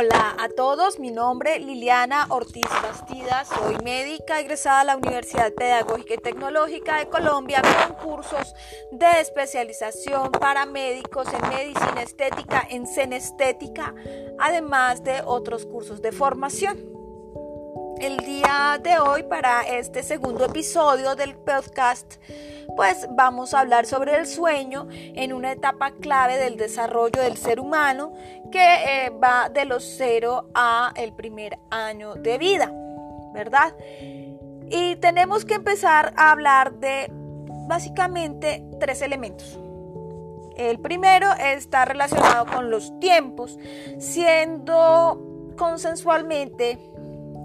Hola a todos, mi nombre Liliana Ortiz Bastida, soy médica egresada a la Universidad Pedagógica y Tecnológica de Colombia con cursos de especialización para médicos en medicina estética, en estética, además de otros cursos de formación. El día de hoy, para este segundo episodio del podcast, pues vamos a hablar sobre el sueño en una etapa clave del desarrollo del ser humano que eh, va de los cero a el primer año de vida, ¿verdad? Y tenemos que empezar a hablar de básicamente tres elementos. El primero está relacionado con los tiempos, siendo consensualmente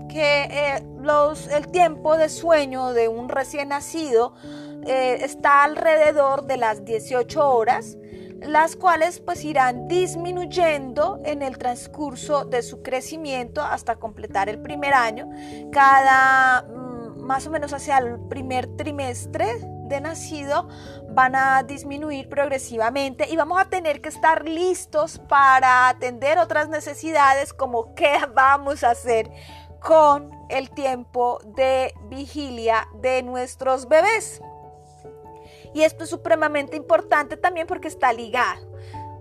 que eh, los, el tiempo de sueño de un recién nacido eh, está alrededor de las 18 horas, las cuales pues irán disminuyendo en el transcurso de su crecimiento hasta completar el primer año. Cada mm, más o menos hacia el primer trimestre de nacido van a disminuir progresivamente y vamos a tener que estar listos para atender otras necesidades como qué vamos a hacer con el tiempo de vigilia de nuestros bebés. Y esto es supremamente importante también porque está ligado.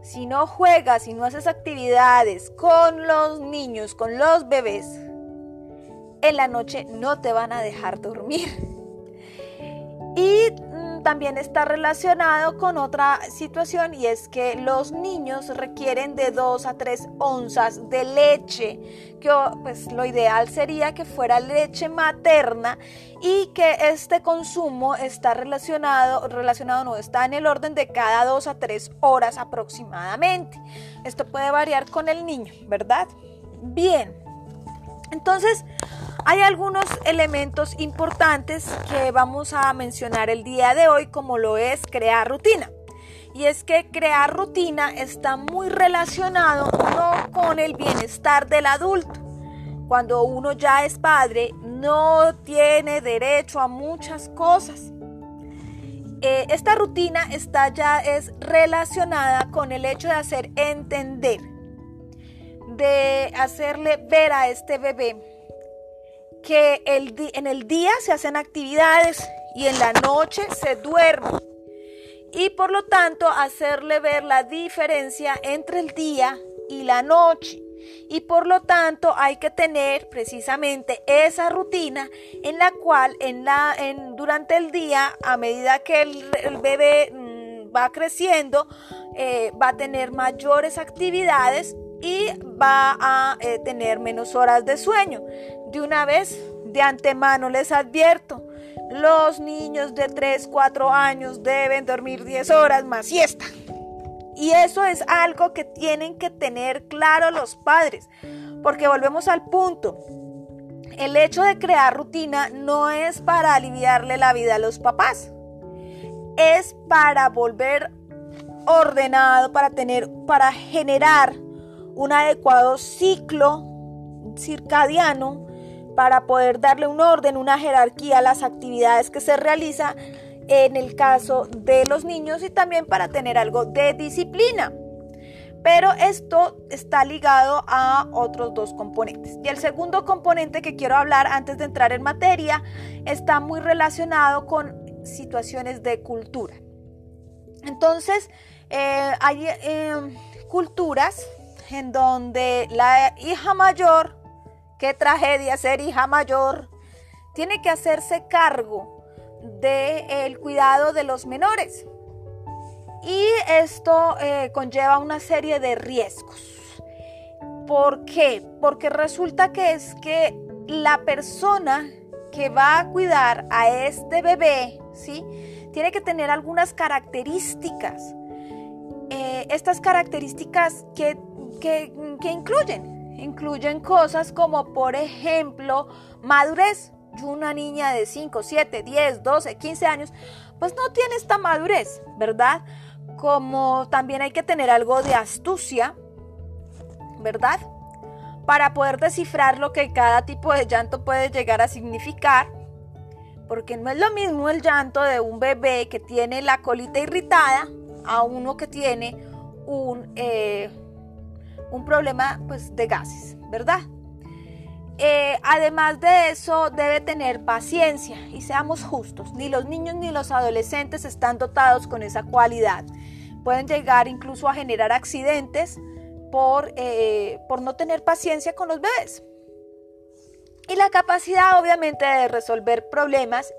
Si no juegas, si no haces actividades con los niños, con los bebés, en la noche no te van a dejar dormir. Y también está relacionado con otra situación y es que los niños requieren de 2 a 3 onzas de leche, que pues lo ideal sería que fuera leche materna y que este consumo está relacionado, relacionado no, está en el orden de cada 2 a 3 horas aproximadamente. Esto puede variar con el niño, ¿verdad? Bien, entonces, hay algunos elementos importantes que vamos a mencionar el día de hoy, como lo es crear rutina. Y es que crear rutina está muy relacionado no con el bienestar del adulto. Cuando uno ya es padre, no tiene derecho a muchas cosas. Eh, esta rutina está ya es relacionada con el hecho de hacer entender, de hacerle ver a este bebé que el en el día se hacen actividades y en la noche se duerme. Y por lo tanto hacerle ver la diferencia entre el día y la noche. Y por lo tanto hay que tener precisamente esa rutina en la cual en la, en, durante el día, a medida que el, bebé mm, va creciendo, eh, va a tener mayores actividades y va a eh, tener menos horas de sueño. De una vez, de antemano les advierto, los niños de 3, 4 años deben dormir 10 horas más siesta. Y eso es algo que tienen que tener claro los padres, porque volvemos al punto. El hecho de crear rutina no es para aliviarle la vida a los papás, es para volver ordenado, para tener, para generar un adecuado ciclo circadiano para poder darle un orden, una jerarquía a las actividades que se realizan en el caso de los niños y también para tener algo de disciplina. Pero esto está ligado a otros dos componentes. Y el segundo componente que quiero hablar antes de entrar en materia está muy relacionado con situaciones de cultura. Entonces, eh, hay eh, culturas en donde la hija mayor Qué tragedia ser hija mayor. Tiene que hacerse cargo del cuidado de los menores. Y esto eh, conlleva una serie de riesgos. ¿Por qué? Porque resulta que es que la persona que va a cuidar a este bebé, ¿sí? Tiene que tener algunas características. Eh, estas características que, que, que incluyen incluyen cosas como por ejemplo madurez. Una niña de 5, 7, 10, 12, 15 años, pues no tiene esta madurez, ¿verdad? Como también hay que tener algo de astucia, ¿verdad? Para poder descifrar lo que cada tipo de llanto puede llegar a significar. Porque no es lo mismo el llanto de un bebé que tiene la colita irritada a uno que tiene un, eh, un problema pues, de gases, ¿verdad? Eh, además de eso, debe tener paciencia y seamos justos. Ni los niños ni los adolescentes están dotados con esa cualidad. Pueden llegar incluso a generar accidentes por, eh, por no tener paciencia con los bebés. Y la capacidad obviamente de resolver problemas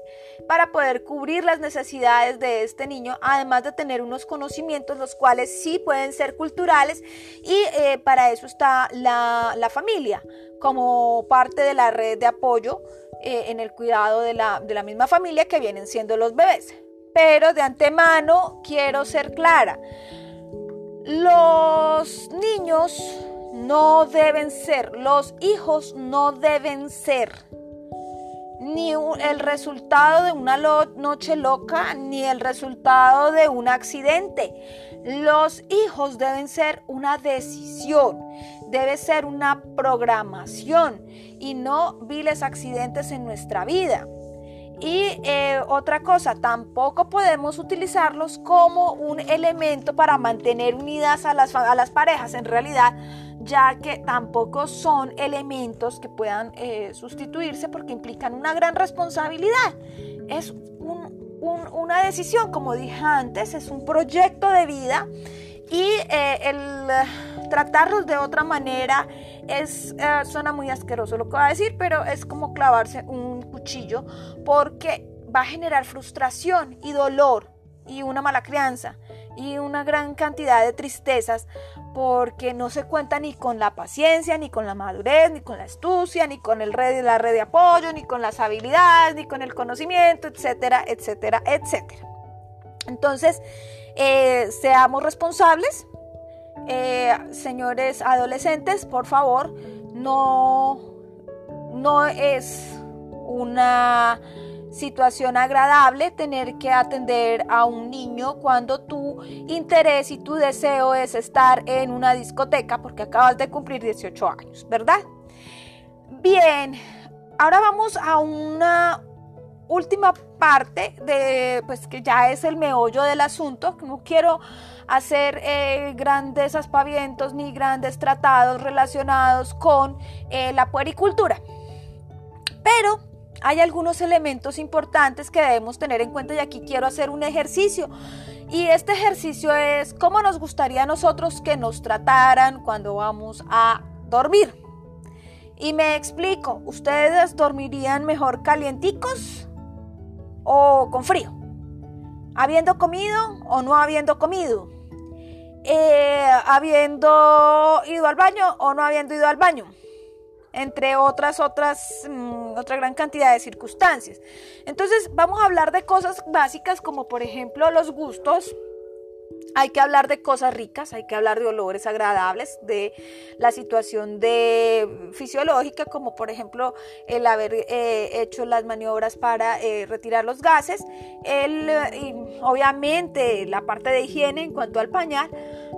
para poder cubrir las necesidades de este niño, además de tener unos conocimientos los cuales sí pueden ser culturales y eh, para eso está la, familia como parte de la red de apoyo eh, en el cuidado de la, de la misma familia que vienen siendo los bebés. Pero de antemano quiero ser clara, los niños no deben ser, los hijos no deben ser ni el resultado de una noche loca, ni el resultado de un accidente. Los hijos deben ser una decisión, debe ser una programación y no viles accidentes en nuestra vida. Y eh, otra cosa, tampoco podemos utilizarlos como un elemento para mantener unidas a las, a las parejas. En realidad, ya que tampoco son elementos que puedan eh, sustituirse porque implican una gran responsabilidad. Es una decisión, como dije antes, es un proyecto de vida y eh, el tratarlos de otra manera es, eh, suena muy asqueroso lo que voy a decir, pero es como clavarse un cuchillo porque va a generar frustración y dolor y una mala crianza y una gran cantidad de tristezas porque no se cuenta ni con la paciencia, ni con la madurez, ni con la astucia, ni con el red, la red de apoyo, ni con las habilidades, ni con el conocimiento, etcétera, etcétera, etcétera. Entonces, eh, seamos responsables, eh, señores adolescentes, por favor, no, no es una situación agradable tener que atender a un niño cuando tu interés y tu deseo es estar en una discoteca porque acabas de cumplir 18 años, ¿verdad? Bien, ahora vamos a una última parte de, pues que ya es el meollo del asunto. No quiero hacer eh, grandes aspavientos ni grandes tratados relacionados con eh, la puericultura. Pero hay algunos elementos importantes que debemos tener en cuenta y aquí quiero hacer un ejercicio. Y este ejercicio es cómo nos gustaría a nosotros que nos trataran cuando vamos a dormir. Y me explico, ¿ustedes dormirían mejor calienticos o con frío? ¿Habiendo comido o no habiendo comido? Eh, ¿Habiendo ido al baño o no habiendo ido al baño? Entre otras, otras, mm, otra gran cantidad de circunstancias. Entonces vamos a hablar de cosas básicas como por ejemplo los gustos. Hay que hablar de cosas ricas, hay que hablar de olores agradables, de la situación de fisiológica, como por ejemplo el haber eh, hecho las maniobras para eh, retirar los gases, el, obviamente la parte de higiene en cuanto al pañal,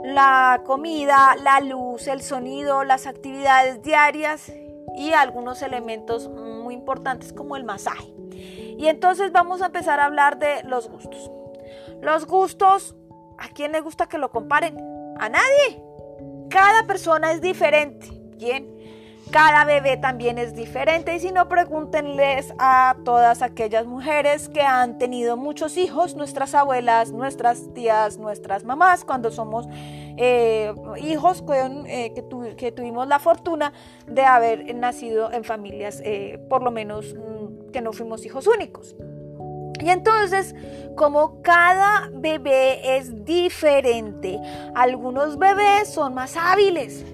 la comida, la luz, el sonido, las actividades diarias y algunos elementos muy importantes como el masaje. Y entonces vamos a empezar a hablar de los gustos. Los gustos, ¿a quién le gusta que lo comparen? A nadie. Cada persona es diferente. Bien. Cada bebé también es diferente y si no, pregúntenles a todas aquellas mujeres que han tenido muchos hijos, nuestras abuelas, nuestras tías, nuestras mamás, cuando somos eh, hijos eh, que, tuvimos la fortuna de haber nacido en familias, eh, por lo menos mm, que no fuimos hijos únicos. Y entonces, como cada bebé es diferente, algunos bebés son más hábiles,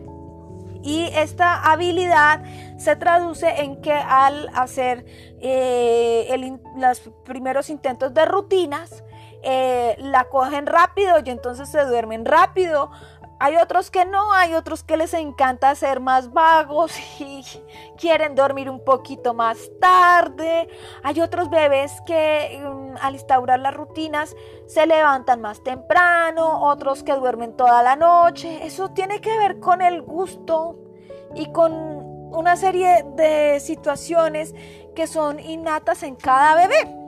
y esta habilidad se traduce en que al hacer los primeros intentos de rutinas, eh, la cogen rápido y entonces se duermen rápido. Hay otros que no, hay otros que les encanta ser más vagos y quieren dormir un poquito más tarde. Hay otros bebés que mm, al instaurar las rutinas se levantan más temprano, otros que duermen toda la noche. Eso tiene que ver con el gusto y con una serie de situaciones que son innatas en cada bebé.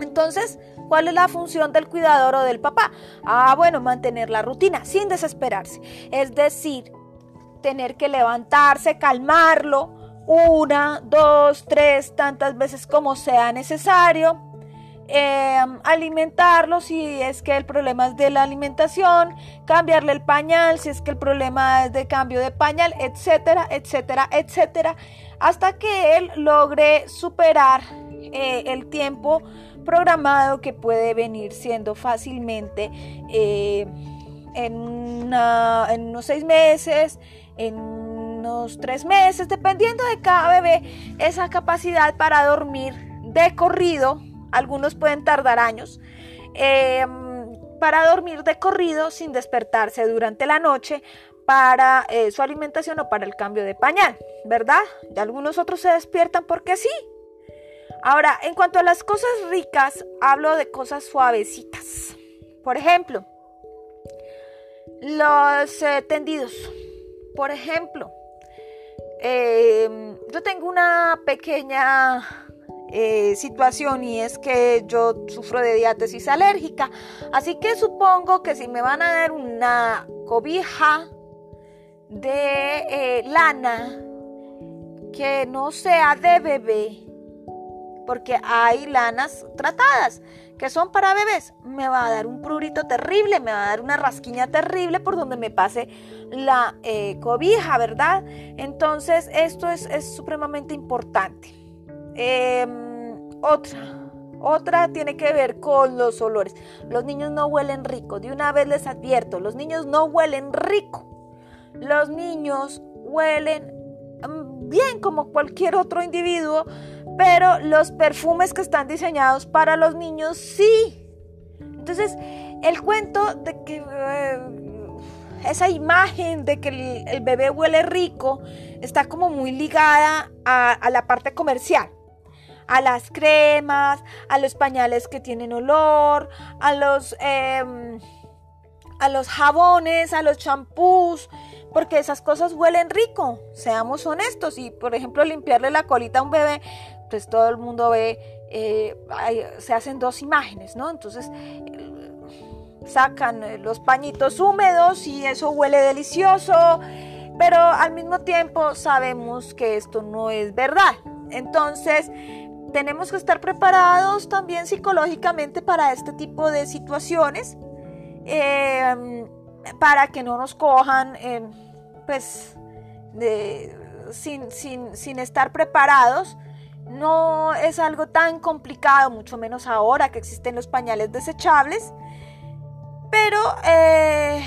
Entonces, ¿Cuál es la función del cuidador o del papá? Ah, bueno, mantener la rutina sin desesperarse. Es decir, tener que levantarse, calmarlo, una, dos, tres, tantas veces como sea necesario. Em, alimentarlo si es que el problema es de la alimentación, cambiarle el pañal si es que el problema es de cambio de pañal, etcétera, etcétera, etcétera, hasta que él logre superar eh, el tiempo programado que puede venir siendo fácilmente eh, en, unos seis meses, en unos tres meses, dependiendo de cada bebé, esa capacidad para dormir de corrido, algunos pueden tardar años, em, para dormir de corrido sin despertarse durante la noche para eh, su alimentación o para el cambio de pañal, ¿verdad? Y algunos otros se despiertan porque sí. Ahora, en cuanto a las cosas ricas, hablo de cosas suavecitas. Por ejemplo, los eh, tendidos. Por ejemplo, em, yo tengo una pequeña eh, situación y es que yo sufro de diátesis alérgica. Así que supongo que si me van a dar una cobija de eh, lana que no sea de bebé, porque hay lanas tratadas que son para bebés, me va a dar un prurito terrible, me va a dar una rasquiña terrible por donde me pase la eh, cobija, ¿verdad? Entonces esto es, supremamente importante. Em, otra, otra tiene que ver con los olores. Los niños no huelen rico, de una vez les advierto, los niños no huelen rico. Los niños huelen bien como cualquier otro individuo, pero los perfumes que están diseñados para los niños sí. Entonces, el cuento de que eh, esa imagen de que el, bebé huele rico está como muy ligada a, la parte comercial a las cremas, a los pañales que tienen olor, a los, em, a los jabones, a los champús, porque esas cosas huelen rico, seamos honestos. Y por ejemplo, limpiarle la colita a un bebé pues todo el mundo ve, eh, se hacen dos imágenes, ¿no? Entonces sacan eh, los pañitos húmedos y eso huele delicioso, pero al mismo tiempo sabemos que esto no es verdad. Entonces, tenemos que estar preparados también psicológicamente para este tipo de situaciones, em, para que no nos cojan, pues, sin, sin, sin estar preparados no es algo tan complicado, mucho menos ahora que existen los pañales desechables, pero eh,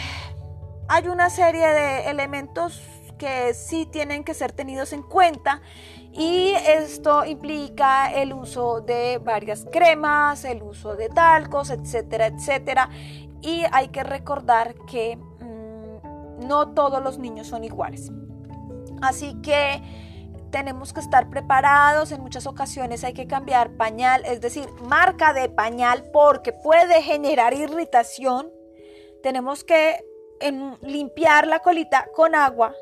hay una serie de elementos que sí tienen que ser tenidos en cuenta y esto implica el uso de varias cremas, el uso de talcos, etcétera, etcétera. Y hay que recordar que mm, no todos los niños son iguales. Así que tenemos que estar preparados, en muchas ocasiones hay que cambiar pañal, es decir, marca de pañal porque puede generar irritación. Tenemos que limpiar la colita con agua,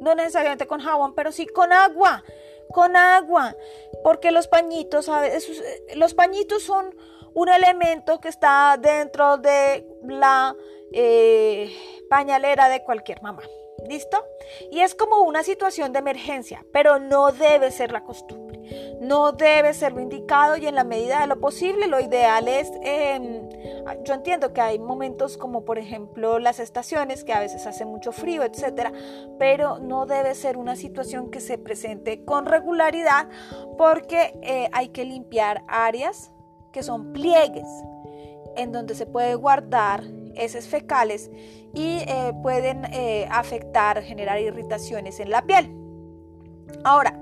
no necesariamente con jabón, pero sí con agua, con agua, porque los pañitos, los pañitos son un elemento que está dentro de la eh, pañalera de cualquier mamá. ¿Listo? Y es como una situación de emergencia, pero no debe ser la costumbre. No debe ser lo indicado y en la medida de lo posible lo ideal es, em, yo entiendo que hay momentos como por ejemplo las estaciones que a veces hace mucho frío, etcétera, pero no debe ser una situación que se presente con regularidad porque eh, hay que limpiar áreas que son pliegues en donde se puede guardar heces fecales y eh, pueden eh, afectar, generar irritaciones en la piel. Ahora,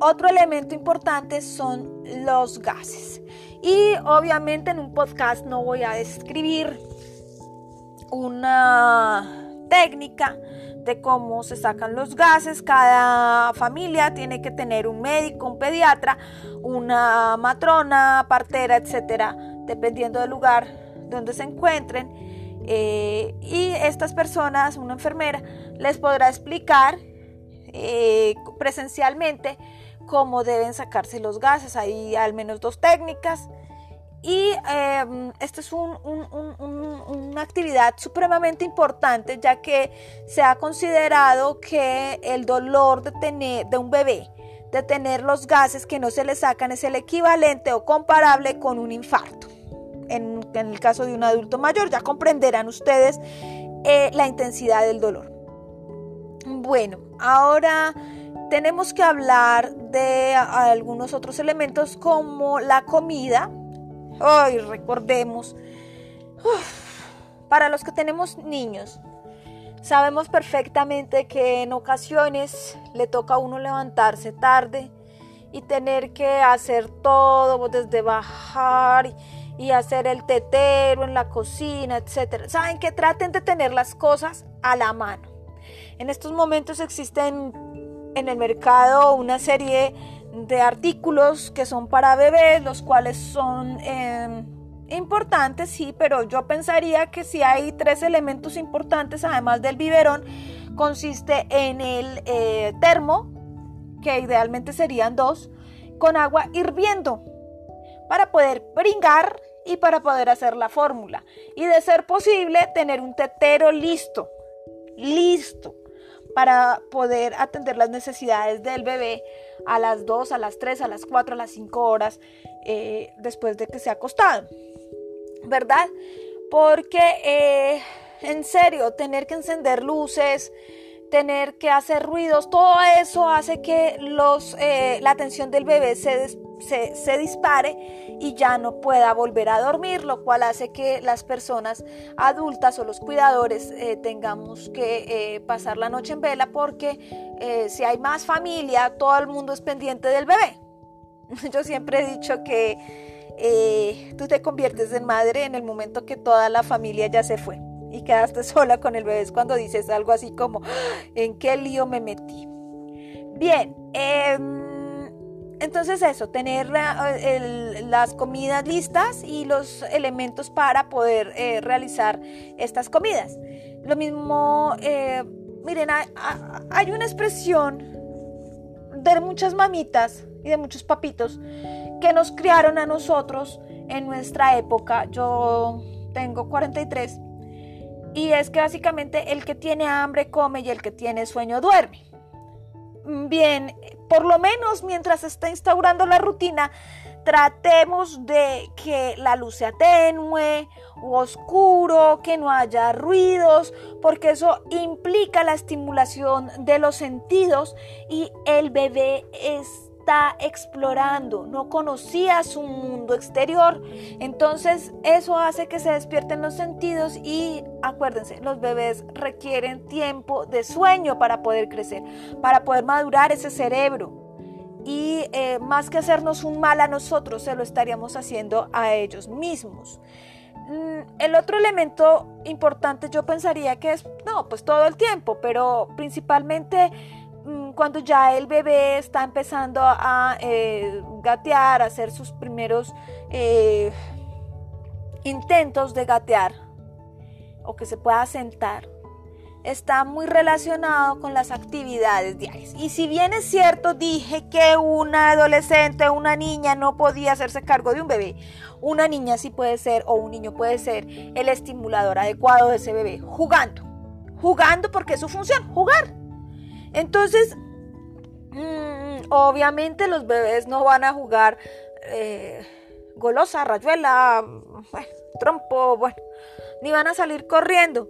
otro elemento importante son los gases. Y obviamente en un podcast no voy a describir una técnica de cómo se sacan los gases. Cada familia tiene que tener un médico, un pediatra, una matrona, partera, etcétera, dependiendo del lugar donde se encuentren eh, y estas personas, una enfermera, les podrá explicar eh, presencialmente cómo deben sacarse los gases. Hay al menos dos técnicas Y em, esta es una actividad supremamente importante ya que se ha considerado que el dolor de, tener, de un bebé, de tener los gases que no se le sacan, es el equivalente o comparable con un infarto. En, el caso de un adulto mayor, ya comprenderán ustedes eh, la intensidad del dolor. Bueno, ahora tenemos que hablar de algunos otros elementos como la comida, Hoy recordemos, para los que tenemos niños, sabemos perfectamente que en ocasiones le toca a uno levantarse tarde y tener que hacer todo desde bajar y hacer el tetero en la cocina, etc. Saben que traten de tener las cosas a la mano. En estos momentos existen en el mercado una serie de artículos que son para bebés, los cuales son em, importantes, sí, pero yo pensaría que si hay tres elementos importantes, además del biberón, consiste en el eh, termo, que idealmente serían dos, con agua hirviendo, para poder brincar y para poder hacer la fórmula. Y de ser posible, tener un tetero listo, listo para poder atender las necesidades del bebé a las 2, a las 3, a las 4, a las 5 horas eh, después de que se ha acostado. ¿Verdad? Porque eh, en serio, tener que encender luces, tener que hacer ruidos, todo eso hace que los, eh, la atención del bebé se, se, dispare y ya no pueda volver a dormir, lo cual hace que las personas adultas o los cuidadores eh, tengamos que eh, pasar la noche en vela porque eh, si hay más familia, todo el mundo es pendiente del bebé. Yo siempre he dicho que tú te conviertes en madre en el momento que toda la familia ya se fue y quedaste sola con el bebé. Cuando dices algo así como, ¿en qué lío me metí? Bien, eh, entonces eso, tener las comidas listas y los elementos para poder eh, realizar estas comidas. Lo mismo, eh, miren, hay, una expresión de muchas mamitas y de muchos papitos que nos criaron a nosotros en nuestra época. Yo tengo 43 y es que básicamente el que tiene hambre come y el que tiene sueño duerme. Bien, por lo menos mientras se está instaurando la rutina, tratemos de que la luz sea tenue o oscuro, que no haya ruidos, porque eso implica la estimulación de los sentidos y el bebé es está explorando, no conocía su mundo exterior. Entonces eso hace que se despierten los sentidos y acuérdense, los bebés requieren tiempo de sueño para poder crecer, para poder madurar ese cerebro. Y eh, más que hacernos un mal a nosotros, se lo estaríamos haciendo a ellos mismos. Mm, el otro elemento importante yo pensaría que es, no, pues todo el tiempo, pero principalmente cuando ya el bebé está empezando a eh, gatear, a hacer sus primeros eh, intentos de gatear o que se pueda sentar, está muy relacionado con las actividades diarias. Y si bien es cierto, dije que una adolescente una niña no podía hacerse cargo de un bebé, una niña sí puede ser o un niño puede ser el estimulador adecuado de ese bebé, jugando. Jugando porque es su función, jugar. Entonces, mm, obviamente los bebés no van a jugar eh, golosa, rayuela, trompo, bueno, ni van a salir corriendo.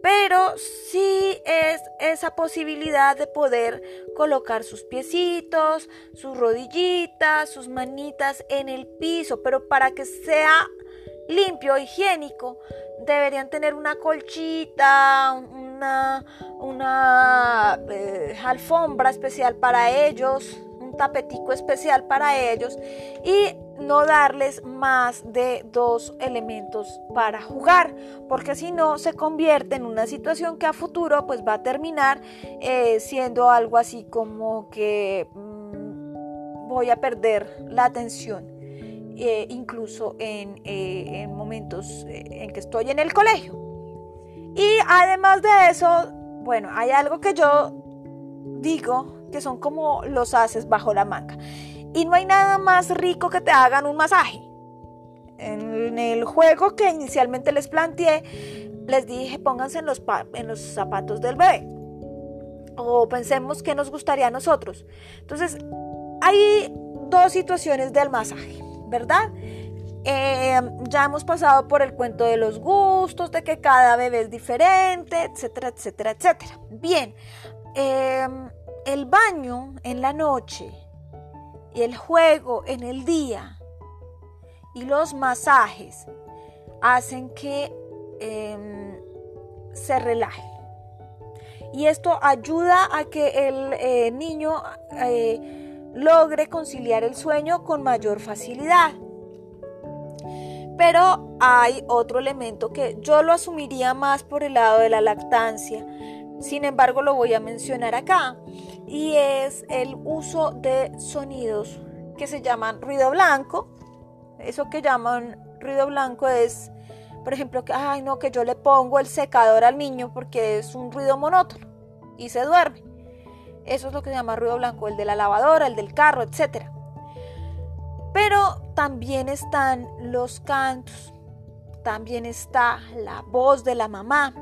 Pero sí es esa posibilidad de poder colocar sus piecitos, sus rodillitas, sus manitas en el piso, pero para que sea limpio, higiénico, deberían tener una colchita, una, eh, alfombra especial para ellos, un tapetico especial para ellos y no darles más de dos elementos para jugar, porque si no se convierte en una situación que a futuro pues va a terminar eh, siendo algo así como que mm, voy a perder la atención. Eh, incluso en momentos en que estoy en el colegio. Y además de eso, bueno, hay algo que yo digo que son como los haces bajo la manga. Y no hay nada más rico que te hagan un masaje. en el juego que inicialmente les planteé, les dije pónganse en los, en los zapatos del bebé. O pensemos qué nos gustaría a nosotros. Entonces, hay dos situaciones del masaje, ¿verdad? Eh, ya hemos pasado por el cuento de los gustos, de que cada bebé es diferente, etcétera, etcétera, etcétera. Bien, eh, el baño en la noche y el juego en el día y los masajes hacen que em, se relaje. Y esto ayuda a que el eh, niño eh, logre conciliar el sueño con mayor facilidad. Pero hay otro elemento que yo lo asumiría más por el lado de la lactancia. Sin embargo, lo voy a mencionar acá. Y es el uso de sonidos que se llaman ruido blanco. Eso que llaman ruido blanco es, por ejemplo, que, ay, no, que yo le pongo el secador al niño porque es un ruido monótono y se duerme. Eso es lo que se llama ruido blanco, el de la lavadora, el del carro, etc. Pero también están los cantos, también está la voz de la mamá,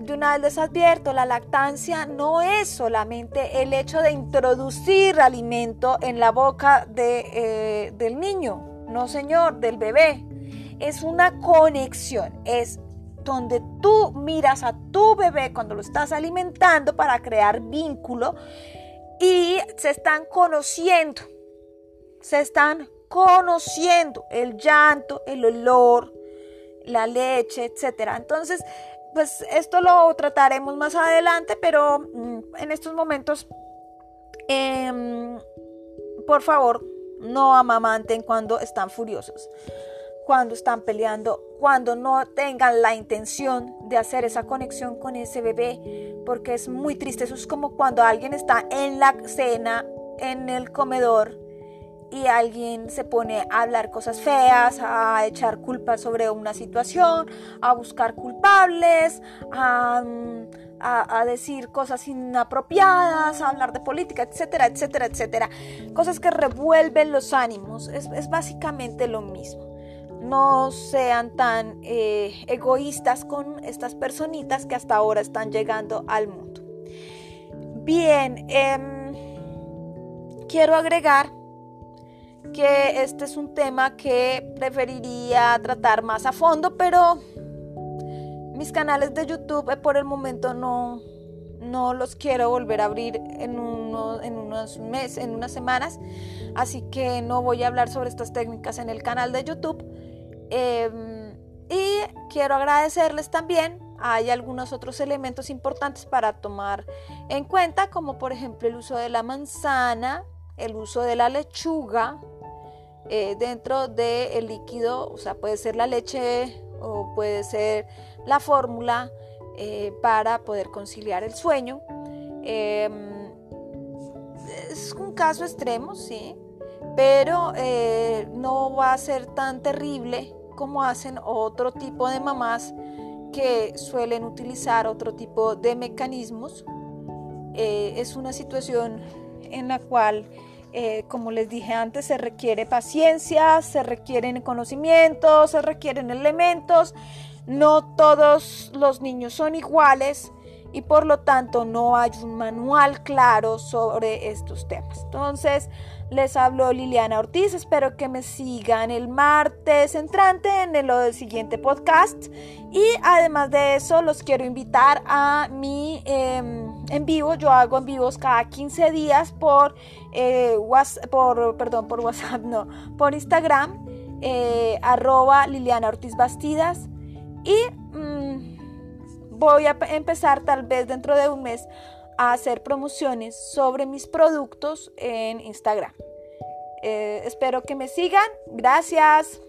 de una vez les advierto, la lactancia no es solamente el hecho de introducir alimento en la boca de, eh, del niño, no señor, del bebé. Es una conexión, es donde tú miras a tu bebé cuando lo estás alimentando para crear vínculo y se están conociendo, se están conociendo el llanto, el olor, la leche, etcétera. Entonces, pues esto lo trataremos más adelante, pero mm, en estos momentos, em, por favor, no amamanten cuando están furiosos, cuando están peleando, cuando no tengan la intención de hacer esa conexión con ese bebé, porque es muy triste. Eso es como cuando alguien está en la cena, en el comedor, y alguien se pone a hablar cosas feas, a echar culpas sobre una situación, a buscar culpables, a, decir cosas inapropiadas, a hablar de política, etcétera, etcétera, etcétera. Cosas que revuelven los ánimos. Es, básicamente lo mismo. No sean tan eh, egoístas con estas personitas que hasta ahora están llegando al mundo. Bien, em, quiero agregar que este es un tema que preferiría tratar más a fondo, pero mis canales de YouTube eh, por el momento no, no los quiero volver a abrir en, en unos meses, en unas semanas, así que no voy a hablar sobre estas técnicas en el canal de YouTube. Em, y quiero agradecerles también. Hay algunos otros elementos importantes para tomar en cuenta, como por ejemplo el uso de la manzana, el uso de la lechuga, eh, dentro del líquido, o sea, puede ser la leche o puede ser la fórmula eh, para poder conciliar el sueño. Em, es un caso extremo, sí, pero eh, no va a ser tan terrible como hacen otro tipo de mamás que suelen utilizar otro tipo de mecanismos. es una situación en la cual eh, como les dije antes, se requiere paciencia, se requieren conocimientos, se requieren elementos. No todos los niños son iguales y por lo tanto no hay un manual claro sobre estos temas. Entonces, les habló Liliana Ortiz, espero que me sigan el martes entrante en el, siguiente podcast y además de eso los quiero invitar a mi em, en vivo, yo hago en vivos cada 15 días por, eh, por, perdón, por WhatsApp, no, por Instagram, eh, arroba Liliana Ortiz Bastidas y mm, voy a empezar tal vez dentro de un mes a hacer promociones sobre mis productos en Instagram. Eh, espero que me sigan. Gracias.